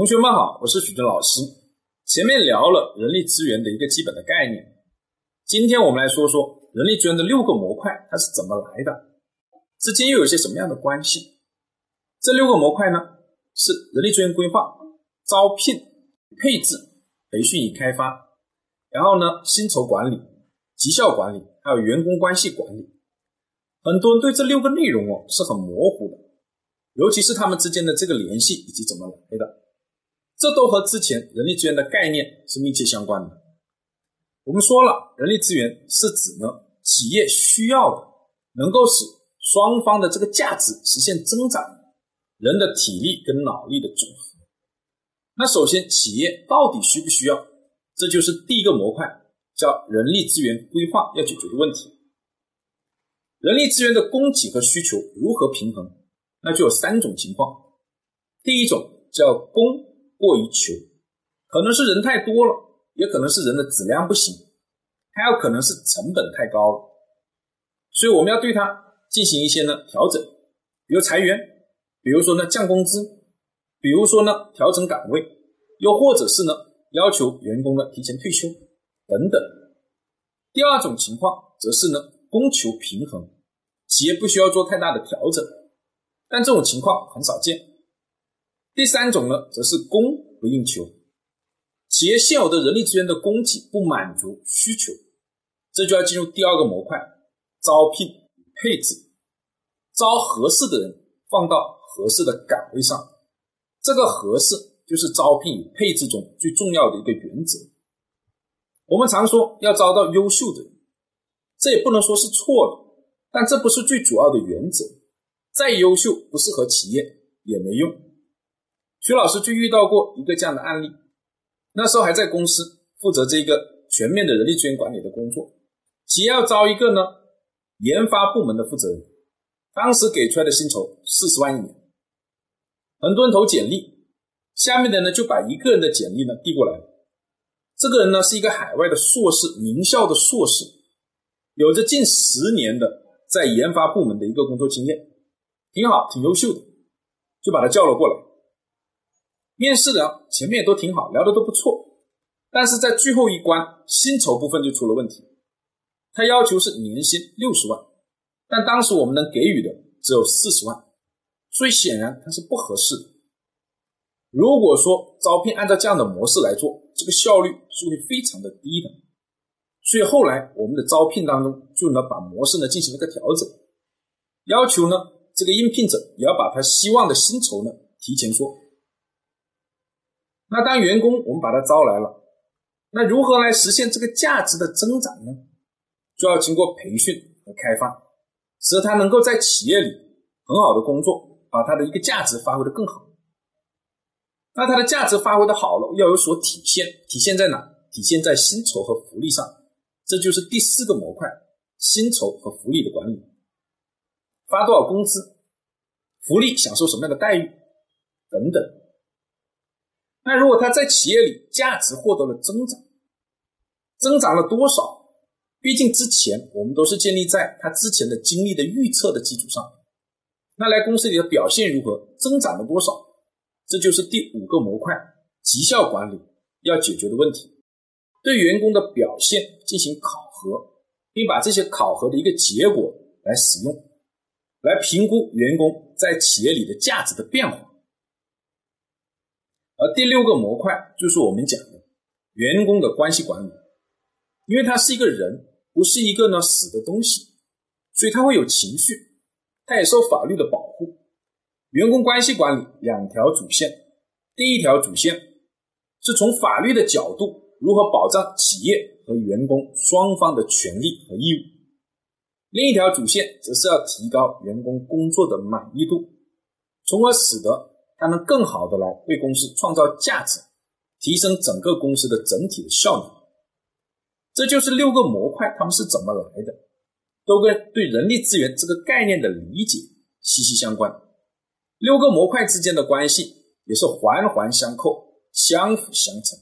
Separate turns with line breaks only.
同学们好，我是许军老师。前面聊了人力资源的一个基本的概念，今天我们来说说人力资源的六个模块，它是怎么来的，之间又有些什么样的关系？这六个模块呢，是人力资源规划、招聘、配置、培训与开发，然后呢，薪酬管理、绩效管理，还有员工关系管理。很多人对这六个内容哦是很模糊的，尤其是他们之间的这个联系以及怎么来的。这都和之前人力资源的概念是密切相关的。我们说了，人力资源是指呢企业需要的，能够使双方的这个价值实现增长，人的体力跟脑力的总和。那首先，企业到底需不需要？这就是第一个模块，叫人力资源规划要解决的问题。人力资源的供给和需求如何平衡？那就有三种情况。第一种叫供。过于求，可能是人太多了，也可能是人的质量不行，还有可能是成本太高了，所以我们要对它进行一些呢调整，比如裁员，比如说呢降工资，比如说呢调整岗位，又或者是呢要求员工呢提前退休等等。第二种情况则是呢供求平衡，企业不需要做太大的调整，但这种情况很少见。第三种呢，则是供不应求，企业现有的人力资源的供给不满足需求，这就要进入第二个模块：招聘配置，招合适的人放到合适的岗位上。这个合适就是招聘与配置中最重要的一个原则。我们常说要招到优秀的人，这也不能说是错的，但这不是最主要的原则。再优秀不适合企业也没用。徐老师就遇到过一个这样的案例，那时候还在公司负责这个全面的人力资源管理的工作，企业要招一个呢研发部门的负责人，当时给出来的薪酬四十万一年，很多人投简历，下面的呢就把一个人的简历呢递过来，这个人呢是一个海外的硕士，名校的硕士，有着近十年的在研发部门的一个工作经验，挺好，挺优秀的，就把他叫了过来。面试的前面也都挺好，聊的都不错，但是在最后一关薪酬部分就出了问题。他要求是年薪六十万，但当时我们能给予的只有四十万，所以显然他是不合适的。如果说招聘按照这样的模式来做，这个效率是会非常的低的。所以后来我们的招聘当中就能把模式呢进行了个调整，要求呢这个应聘者也要把他希望的薪酬呢提前说。那当员工我们把他招来了，那如何来实现这个价值的增长呢？就要经过培训和开发，使得他能够在企业里很好的工作，把他的一个价值发挥的更好。那他的价值发挥的好了，要有所体现，体现在哪？体现在薪酬和福利上。这就是第四个模块：薪酬和福利的管理。发多少工资？福利享受什么样的待遇？等等。那如果他在企业里价值获得了增长，增长了多少？毕竟之前我们都是建立在他之前的经历的预测的基础上。那来公司里的表现如何？增长了多少？这就是第五个模块绩效管理要解决的问题。对员工的表现进行考核，并把这些考核的一个结果来使用，来评估员工在企业里的价值的变化。而第六个模块就是我们讲的员工的关系管理，因为他是一个人，不是一个呢死的东西，所以他会有情绪，他也受法律的保护。员工关系管理两条主线，第一条主线是从法律的角度如何保障企业和员工双方的权利和义务，另一条主线则是要提高员工工作的满意度，从而使得。它能更好的来为公司创造价值，提升整个公司的整体的效率。这就是六个模块，他们是怎么来的，都跟对人力资源这个概念的理解息息相关。六个模块之间的关系也是环环相扣、相辅相成。